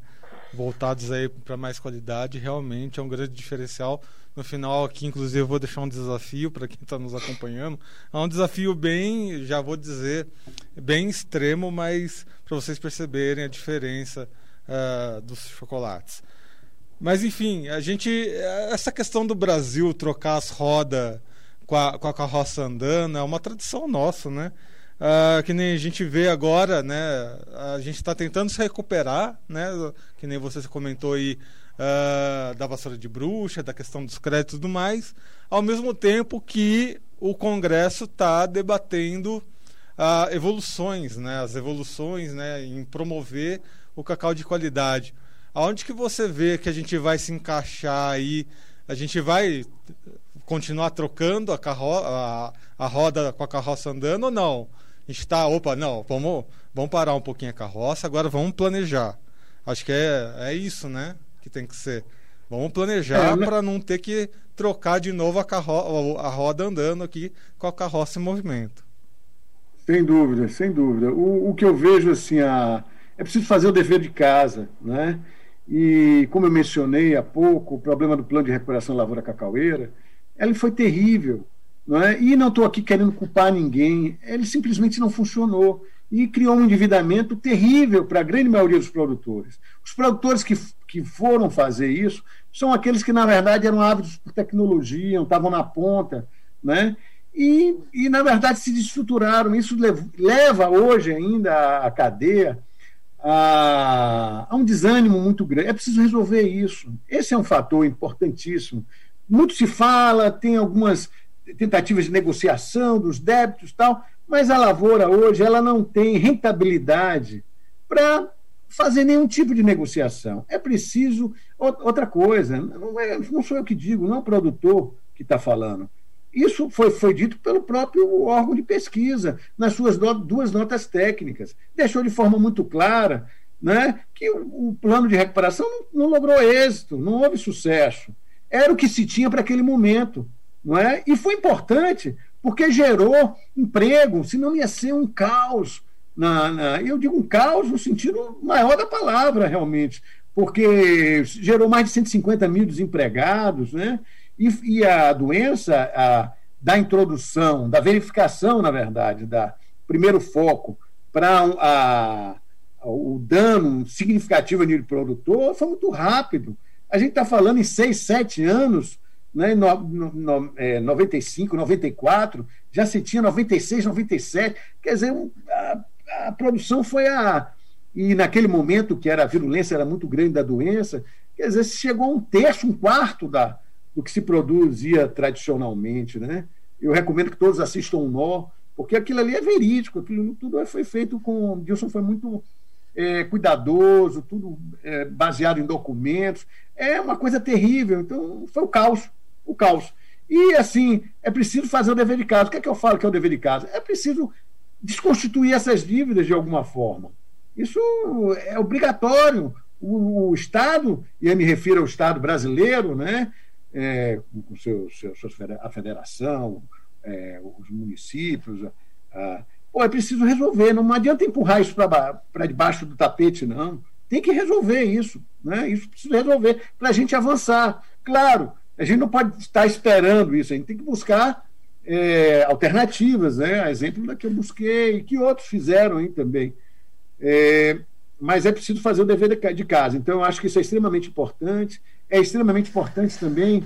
Voltados aí para mais qualidade, realmente é um grande diferencial. No final aqui, inclusive, eu vou deixar um desafio para quem está nos acompanhando. É um desafio bem, já vou dizer, bem extremo, mas para vocês perceberem a diferença uh, dos chocolates. Mas enfim, a gente. Essa questão do Brasil trocar as rodas com a, com a carroça andando é uma tradição nossa, né? Uh, que nem a gente vê agora, né? A gente está tentando se recuperar, né? Que nem você comentou aí uh, da vassoura de bruxa, da questão dos créditos e tudo mais, ao mesmo tempo que o Congresso está debatendo uh, evoluções, né? As evoluções, né? Em promover o cacau de qualidade. Aonde que você vê que a gente vai se encaixar aí? A gente vai continuar trocando a, carro a, a roda com a carroça andando ou não? a gente está, opa, não, vamos, vamos parar um pouquinho a carroça, agora vamos planejar. Acho que é, é isso, né? Que tem que ser. Vamos planejar é, né? para não ter que trocar de novo a, carro a roda andando aqui com a carroça em movimento. Sem dúvida, sem dúvida. O, o que eu vejo assim, a, é preciso fazer o dever de casa, né? E como eu mencionei há pouco, o problema do plano de recuperação da lavoura cacaueira, ele foi terrível. Não é? E não estou aqui querendo culpar ninguém, ele simplesmente não funcionou e criou um endividamento terrível para a grande maioria dos produtores. Os produtores que, que foram fazer isso são aqueles que, na verdade, eram ávidos por tecnologia, estavam na ponta, né? E, e, na verdade, se destruturaram. Isso leva hoje ainda a cadeia a, a um desânimo muito grande. É preciso resolver isso. Esse é um fator importantíssimo. Muito se fala, tem algumas tentativas de negociação dos débitos tal, mas a lavoura hoje ela não tem rentabilidade para fazer nenhum tipo de negociação. É preciso. Outra coisa, não, é, não sou eu que digo, não é o produtor que está falando. Isso foi, foi dito pelo próprio órgão de pesquisa, nas suas duas notas técnicas. Deixou de forma muito clara né, que o, o plano de recuperação não, não, logrou êxito, não houve sucesso. Era o que se tinha para aquele momento. Não é? E foi importante, porque gerou emprego, senão ia ser um caos. Na, na, eu digo um caos no sentido maior da palavra, realmente, porque gerou mais de 150 mil desempregados, né? E, e a doença a, da introdução, da verificação, na verdade, da primeiro foco para o dano significativo nível produtor foi muito rápido. A gente está falando em seis, sete anos, né, no, no, é, 95, 94, já se tinha 96, 97. Quer dizer, a, a produção foi a. E naquele momento que era a virulência era muito grande da doença, quer dizer, chegou a um terço, um quarto da, do que se produzia tradicionalmente. Né? Eu recomendo que todos assistam o Nó, porque aquilo ali é verídico, aquilo tudo foi feito com. O foi muito é, cuidadoso, tudo é, baseado em documentos. É uma coisa terrível. Então, foi o caos. O caos. E, assim, é preciso fazer o dever de casa. O que é que eu falo que é o dever de casa? É preciso desconstituir essas dívidas de alguma forma. Isso é obrigatório. O, o Estado, e eu me refiro ao Estado brasileiro, né, é, com seus, a federação, é, os municípios. A, é preciso resolver, não adianta empurrar isso para debaixo do tapete, não. Tem que resolver isso, né? Isso precisa resolver para a gente avançar. Claro, a gente não pode estar esperando isso, a gente tem que buscar é, alternativas, né? A exemplo da que eu busquei, que outros fizeram aí também. É, mas é preciso fazer o dever de casa. Então, eu acho que isso é extremamente importante. É extremamente importante também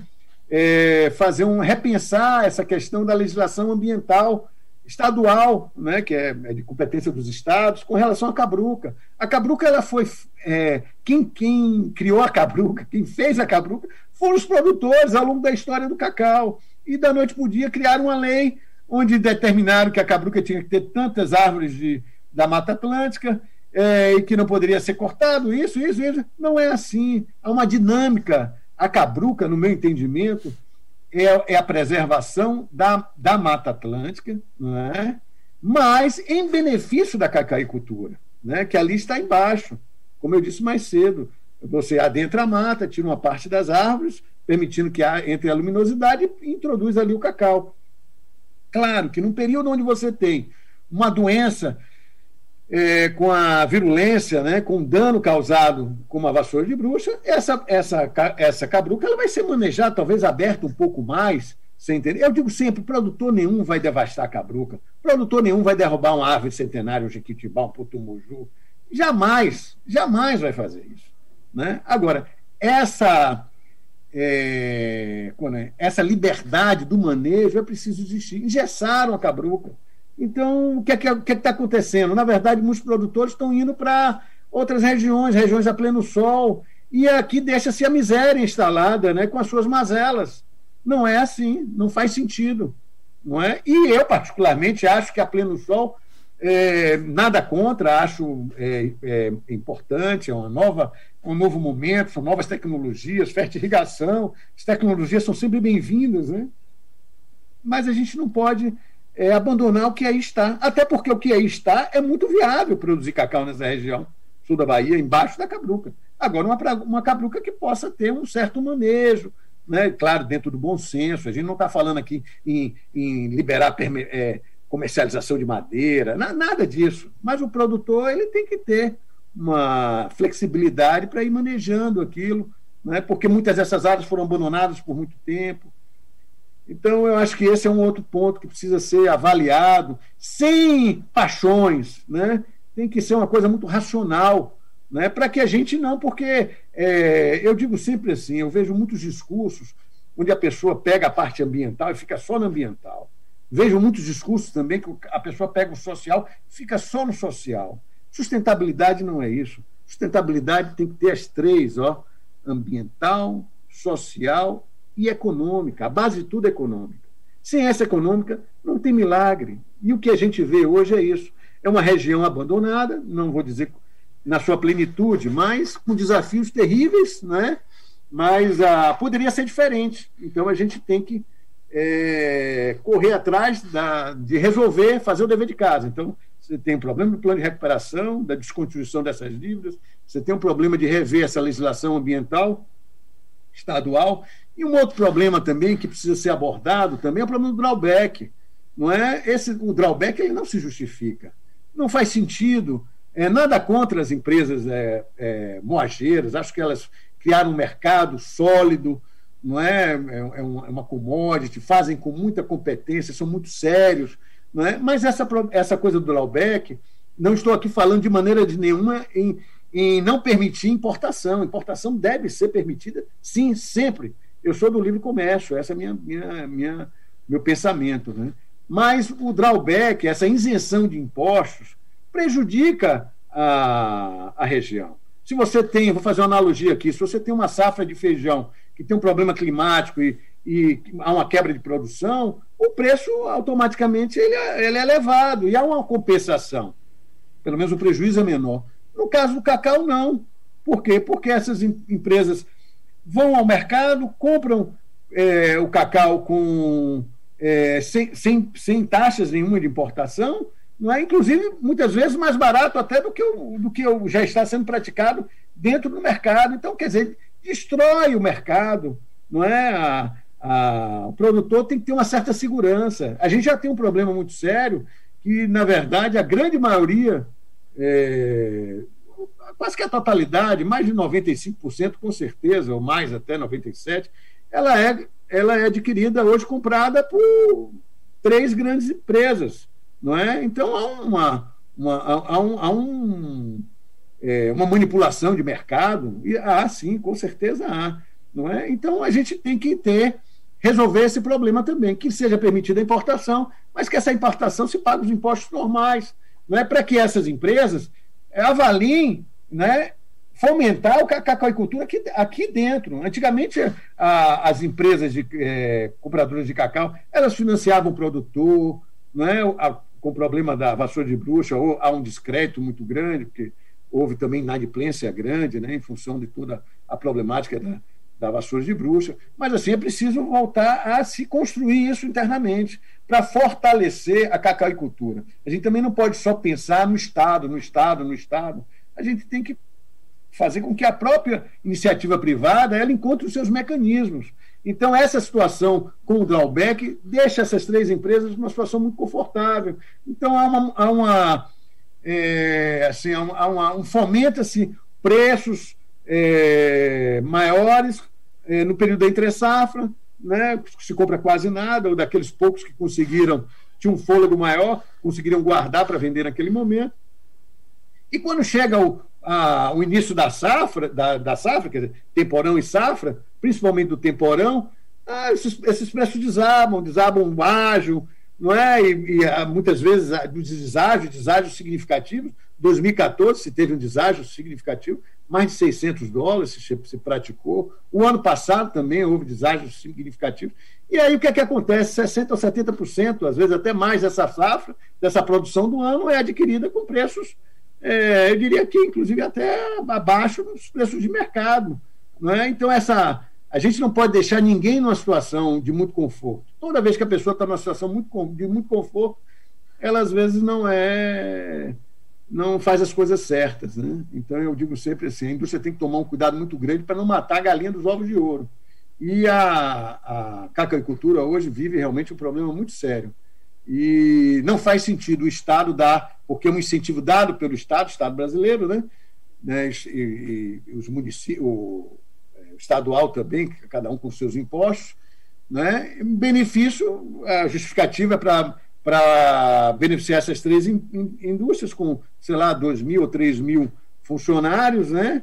é, fazer um repensar essa questão da legislação ambiental estadual, né, que é, é de competência dos estados, com relação à cabruca. A cabruca ela foi é, quem, quem criou a cabruca, quem fez a cabruca, foram os produtores ao longo da história do cacau. E da noite para o dia criaram uma lei onde determinaram que a cabruca tinha que ter tantas árvores de, da Mata Atlântica é, e que não poderia ser cortado, isso, isso, isso. Não é assim. Há uma dinâmica. A cabruca, no meu entendimento, é, é a preservação da, da Mata Atlântica, não é? mas em benefício da cacaicultura, né? que ali está embaixo. Como eu disse mais cedo, você adentra a mata, tira uma parte das árvores, permitindo que entre a luminosidade e introduz ali o cacau. Claro que num período onde você tem uma doença é, com a virulência, né, com o dano causado com uma vassoura de bruxa, essa, essa, essa cabruca ela vai ser manejada, talvez aberta um pouco mais, sem entender. Eu digo sempre, produtor nenhum vai devastar a cabruca, produtor nenhum vai derrubar uma árvore centenária, um jequitibá, um putumuju. Jamais, jamais vai fazer isso. Né? Agora, essa, é, é, essa liberdade do manejo é preciso existir. Engessaram a cabruca. Então, o que é que é, está acontecendo? Na verdade, muitos produtores estão indo para outras regiões, regiões a pleno sol, e aqui deixa-se a miséria instalada né, com as suas mazelas. Não é assim, não faz sentido. Não é? E eu, particularmente, acho que a pleno sol, é, nada contra, acho é, é, importante, é uma nova, um novo momento, são novas tecnologias, fertirrigação, as tecnologias são sempre bem-vindas, né? mas a gente não pode é, abandonar o que aí está. Até porque o que aí está é muito viável produzir cacau nessa região sul da Bahia, embaixo da cabruca. Agora, uma, uma cabruca que possa ter um certo manejo, né? claro, dentro do bom senso. A gente não está falando aqui em, em liberar é, comercialização de madeira, nada disso. Mas o produtor ele tem que ter uma flexibilidade para ir manejando aquilo, né? porque muitas dessas áreas foram abandonadas por muito tempo. Então, eu acho que esse é um outro ponto que precisa ser avaliado, sem paixões, né? tem que ser uma coisa muito racional, né? para que a gente não, porque é, eu digo sempre assim, eu vejo muitos discursos onde a pessoa pega a parte ambiental e fica só no ambiental. Vejo muitos discursos também que a pessoa pega o social e fica só no social. Sustentabilidade não é isso. Sustentabilidade tem que ter as três, ó, ambiental, social e econômica. A base de tudo é econômica. Sem essa econômica, não tem milagre. E o que a gente vê hoje é isso. É uma região abandonada, não vou dizer na sua plenitude, mas com desafios terríveis, né? mas ah, poderia ser diferente. Então a gente tem que é, correr atrás da, de resolver, fazer o dever de casa. Então, você tem um problema do plano de recuperação, da desconstituição dessas dívidas, você tem um problema de rever essa legislação ambiental estadual, e um outro problema também que precisa ser abordado também é o problema do drawback. Não é? Esse, o drawback ele não se justifica. Não faz sentido. É, nada contra as empresas é, é, moageiras, acho que elas criaram um mercado sólido, não é? É, é, é uma commodity, fazem com muita competência, são muito sérios, não é? Mas essa, essa coisa do drawback, não estou aqui falando de maneira de nenhuma em, em não permitir importação. Importação deve ser permitida, sim, sempre. Eu sou do livre comércio, essa é minha, minha, minha meu pensamento, né? Mas o drawback, essa isenção de impostos, prejudica a, a região. Se você tem, vou fazer uma analogia aqui, se você tem uma safra de feijão que tem um problema climático e, e há uma quebra de produção, o preço automaticamente ele é, ele é elevado e há uma compensação. Pelo menos o prejuízo é menor. No caso do cacau, não. Por quê? Porque essas empresas vão ao mercado, compram é, o cacau com, é, sem, sem, sem taxas nenhuma de importação, não é? inclusive muitas vezes mais barato até do que, o, do que o, já está sendo praticado dentro do mercado. Então, quer dizer, destrói o mercado, não é? A, a, o produtor tem que ter uma certa segurança. A gente já tem um problema muito sério que, na verdade, a grande maioria, é, quase que a totalidade, mais de 95%, com certeza, ou mais até 97%, ela é, ela é adquirida hoje, comprada por três grandes empresas. Não é? Então há uma, uma, há um, há um é, uma manipulação de mercado? E há, sim, com certeza há. Não é? Então a gente tem que ter resolver esse problema também, que seja permitida a importação, mas que essa importação se pague os impostos normais, não é para que essas empresas avaliem, né, fomentar a cacauicultura aqui, aqui dentro. Antigamente, a, as empresas de é, compradoras de cacau, elas financiavam o produtor, né, a, com o problema da vassoura de bruxa, ou há um descrédito muito grande, porque houve também inadimplência grande, né, em função de toda a problemática da, da vassoura de bruxa. Mas, assim, é preciso voltar a se construir isso internamente para fortalecer a cacauicultura. A gente também não pode só pensar no Estado, no Estado, no Estado. A gente tem que fazer com que a própria iniciativa privada ela encontre os seus mecanismos. Então, essa situação com o drawback deixa essas três empresas numa situação muito confortável. Então, há uma, há uma é, assim, há, uma, um fomenta-se preços é, maiores é, no período da entre-safra, né, se compra quase nada, ou daqueles poucos que conseguiram, tinham um fôlego maior, conseguiram guardar para vender naquele momento. E quando chega o, a, o início da safra, da, da safra, quer dizer, temporão e safra, principalmente do temporão, ah, esses, esses preços desabam, desabam ágil, não é? E, e ah, muitas vezes ah, dos deságios, deságios significativos. 2014 se teve um deságio significativo, mais de 600 dólares se, se praticou. O ano passado também houve deságios significativos. E aí o que é que acontece? 60% ou 70%, às vezes até mais dessa safra, dessa produção do ano é adquirida com preços, é, eu diria que inclusive até abaixo dos preços de mercado. É? Então, essa, a gente não pode deixar ninguém numa situação de muito conforto. Toda vez que a pessoa está numa situação muito, de muito conforto, ela às vezes não é não faz as coisas certas. Né? Então eu digo sempre assim, a indústria tem que tomar um cuidado muito grande para não matar a galinha dos ovos de ouro. E a, a cacauicultura hoje vive realmente um problema muito sério. E não faz sentido o Estado dar, porque é um incentivo dado pelo Estado, Estado brasileiro, né? né? E, e os municípios, estadual também, cada um com seus impostos, né? benefício, a justificativa é para beneficiar essas três in, in, indústrias com, sei lá, 2 mil ou 3 mil funcionários, né?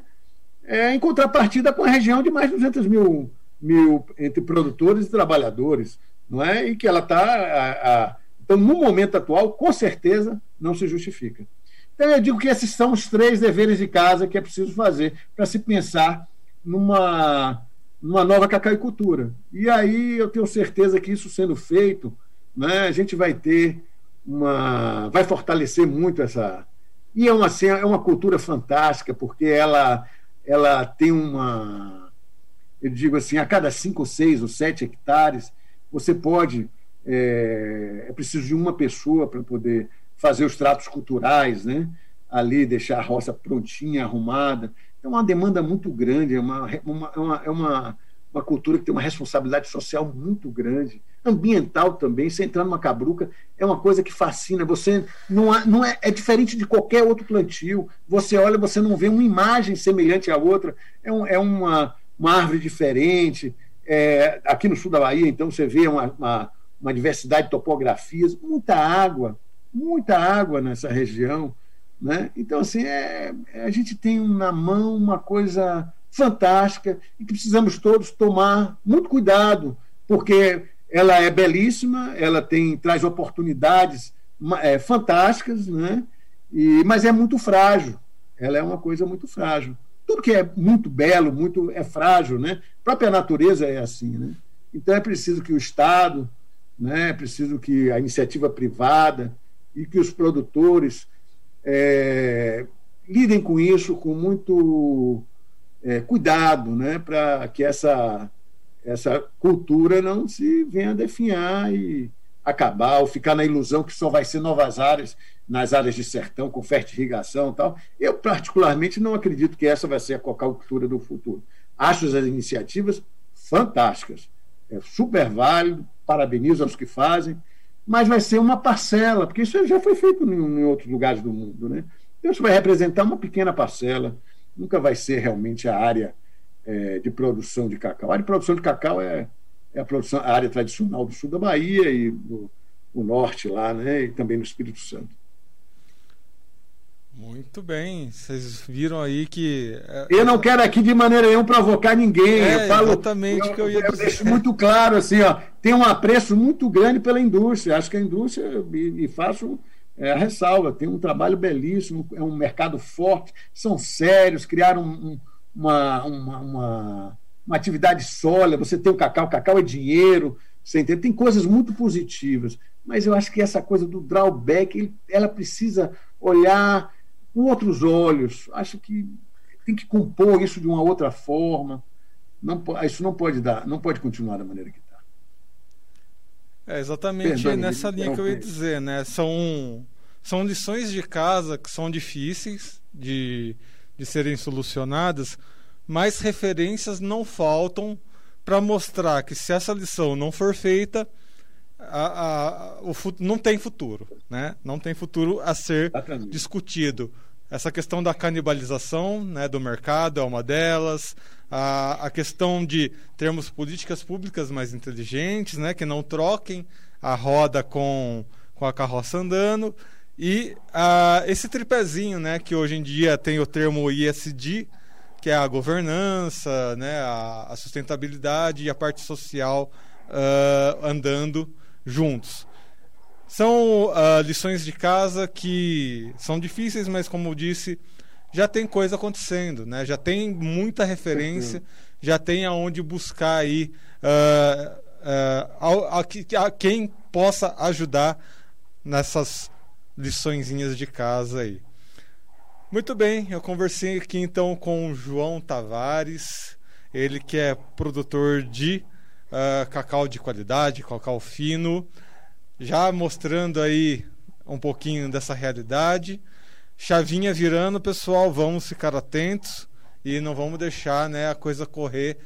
É, em contrapartida com a região de mais de 200 mil, mil entre produtores e trabalhadores, não é? E que ela está, então, no momento atual, com certeza, não se justifica. Então, eu digo que esses são os três deveres de casa que é preciso fazer para se pensar numa, numa nova cacaicultura. E aí eu tenho certeza que isso sendo feito, né, a gente vai ter uma. vai fortalecer muito essa, E é uma, assim, é uma cultura fantástica, porque ela, ela tem uma. Eu digo assim, a cada cinco, seis ou sete hectares, você pode. É, é preciso de uma pessoa para poder fazer os tratos culturais, né? ali, deixar a roça prontinha, arrumada. É uma demanda muito grande, é uma, uma, é uma, é uma, uma cultura que tem uma responsabilidade social muito grande, ambiental também. Você entrar numa cabruca é uma coisa que fascina. Você não, há, não é, é diferente de qualquer outro plantio. Você olha, você não vê uma imagem semelhante à outra. É, um, é uma, uma árvore diferente. É, aqui no sul da Bahia, então, você vê uma, uma, uma diversidade de topografias, muita água, muita água nessa região. Né? Então, assim, é, a gente tem na mão uma coisa fantástica e que precisamos todos tomar muito cuidado, porque ela é belíssima, ela tem traz oportunidades é, fantásticas, né? E, mas é muito frágil. Ela é uma coisa muito frágil. Tudo que é muito belo, muito é frágil, né? A própria natureza é assim, né? Então é preciso que o Estado, né? É preciso que a iniciativa privada e que os produtores é, lidem com isso com muito é, cuidado, né, para que essa, essa cultura não se venha definhar e acabar, ou ficar na ilusão que só vai ser novas áreas, nas áreas de sertão, com fertirrigação e tal. Eu, particularmente, não acredito que essa vai ser a cultura do futuro. Acho as iniciativas fantásticas. É super válido, parabenizo aos que fazem, mas vai ser uma parcela, porque isso já foi feito em, em outros lugares do mundo. Né? Então, isso vai representar uma pequena parcela, nunca vai ser realmente a área é, de produção de cacau. A área de produção de cacau é, é a, produção, a área tradicional do sul da Bahia e do, do norte lá, né? e também no Espírito Santo. Muito bem, vocês viram aí que. É, eu não quero aqui de maneira nenhuma provocar ninguém. É, eu falo, exatamente o que eu ia eu deixo muito claro assim, ó, tem um apreço muito grande pela indústria. Acho que a indústria, e, e faço é, a ressalva, tem um trabalho belíssimo, é um mercado forte, são sérios, criaram um, uma, uma, uma, uma, atividade sólida. Você tem o cacau, o cacau é dinheiro, você entende? Tem coisas muito positivas, mas eu acho que essa coisa do drawback, ela precisa olhar com outros olhos. Acho que tem que compor isso de uma outra forma. Não, isso não pode dar, não pode continuar da maneira que está. É exatamente Perdão, nessa linha que eu ia dizer, né? São, são lições de casa que são difíceis de, de serem solucionadas, mas referências não faltam para mostrar que se essa lição não for feita, a, a, o, não tem futuro, né? Não tem futuro a ser Exatamente. discutido. Essa questão da canibalização né, do mercado é uma delas. A, a questão de termos políticas públicas mais inteligentes, né, que não troquem a roda com, com a carroça andando. E a, esse tripézinho, né, que hoje em dia tem o termo ISD, que é a governança, né, a, a sustentabilidade e a parte social uh, andando juntos. São uh, lições de casa que são difíceis, mas como eu disse, já tem coisa acontecendo, né? Já tem muita referência, já tem aonde buscar aí uh, uh, a, a, a, quem possa ajudar nessas liçõezinhas de casa aí. Muito bem, eu conversei aqui então com o João Tavares, ele que é produtor de uh, cacau de qualidade, cacau fino, já mostrando aí um pouquinho dessa realidade. Chavinha virando, pessoal, vamos ficar atentos e não vamos deixar né, a coisa correr,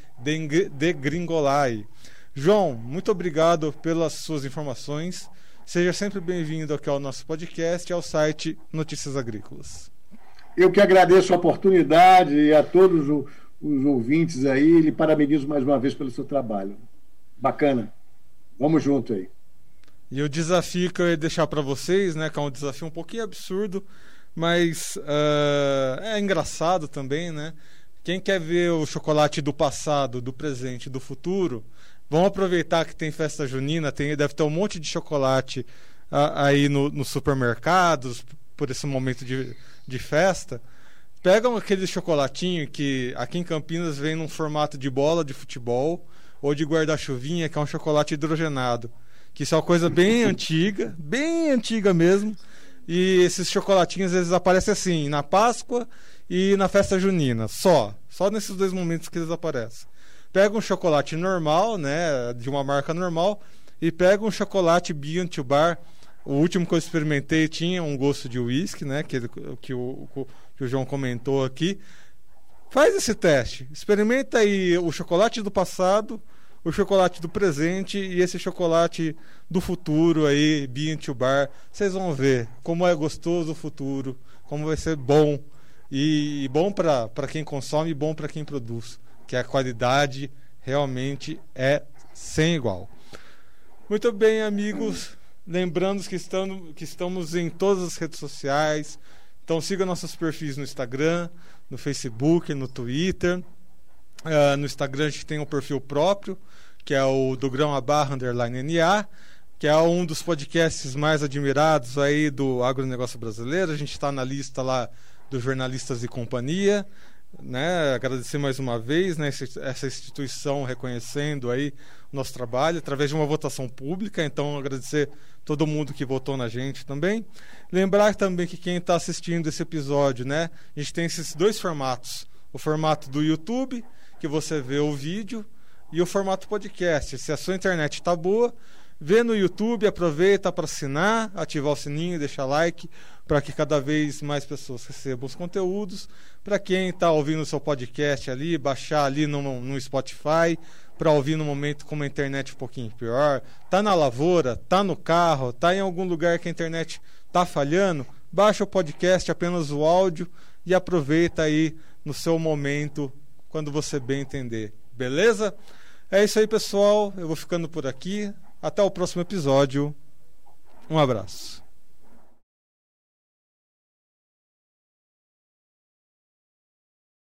degringolar aí. João, muito obrigado pelas suas informações. Seja sempre bem-vindo aqui ao nosso podcast e ao site Notícias Agrícolas. Eu que agradeço a oportunidade e a todos os ouvintes aí, lhe parabenizo mais uma vez pelo seu trabalho. Bacana. Vamos junto aí. E o desafio que eu ia deixar para vocês, né, que é um desafio um pouquinho absurdo, mas uh, é engraçado também, né? Quem quer ver o chocolate do passado, do presente, do futuro, vamos aproveitar que tem festa junina, tem, deve ter um monte de chocolate uh, aí nos no supermercados por esse momento de, de festa. Pegam aquele chocolatinho que aqui em Campinas vem num formato de bola de futebol ou de guarda-chuvinha, que é um chocolate hidrogenado. Que isso é uma coisa bem antiga, bem antiga mesmo. E esses chocolatinhos eles aparecem assim, na Páscoa e na festa junina, só. Só nesses dois momentos que eles aparecem. Pega um chocolate normal, né, de uma marca normal, e pega um chocolate Beyond to Bar. O último que eu experimentei tinha um gosto de uísque, né, que, que, o, que o João comentou aqui. Faz esse teste. Experimenta aí o chocolate do passado, o chocolate do presente e esse chocolate do futuro aí, Bean to Bar. Vocês vão ver como é gostoso o futuro, como vai ser bom. E, bom para quem consome e bom para quem produz. Que a qualidade realmente é sem igual. Muito bem, amigos. Lembrando que estamos, que estamos em todas as redes sociais. Então siga nossos perfis no Instagram, no Facebook, no Twitter. Uh, no Instagram a gente tem um perfil próprio, que é o do Grão a Barra Underline NA, que é um dos podcasts mais admirados aí do agronegócio brasileiro. A gente está na lista lá dos jornalistas e companhia. Né, agradecer mais uma vez né, essa instituição reconhecendo aí o nosso trabalho através de uma votação pública. Então, agradecer todo mundo que votou na gente também. Lembrar também que quem está assistindo esse episódio, né, a gente tem esses dois formatos: o formato do YouTube, que você vê o vídeo, e o formato podcast. Se a sua internet está boa, vê no YouTube, aproveita para assinar, ativar o sininho, deixar like para que cada vez mais pessoas recebam os conteúdos. Para quem está ouvindo o seu podcast ali, baixar ali no, no Spotify, para ouvir no momento com uma internet um pouquinho pior. Tá na lavoura, tá no carro, tá em algum lugar que a internet tá falhando, baixa o podcast, apenas o áudio e aproveita aí no seu momento quando você bem entender. Beleza? É isso aí, pessoal. Eu vou ficando por aqui. Até o próximo episódio. Um abraço.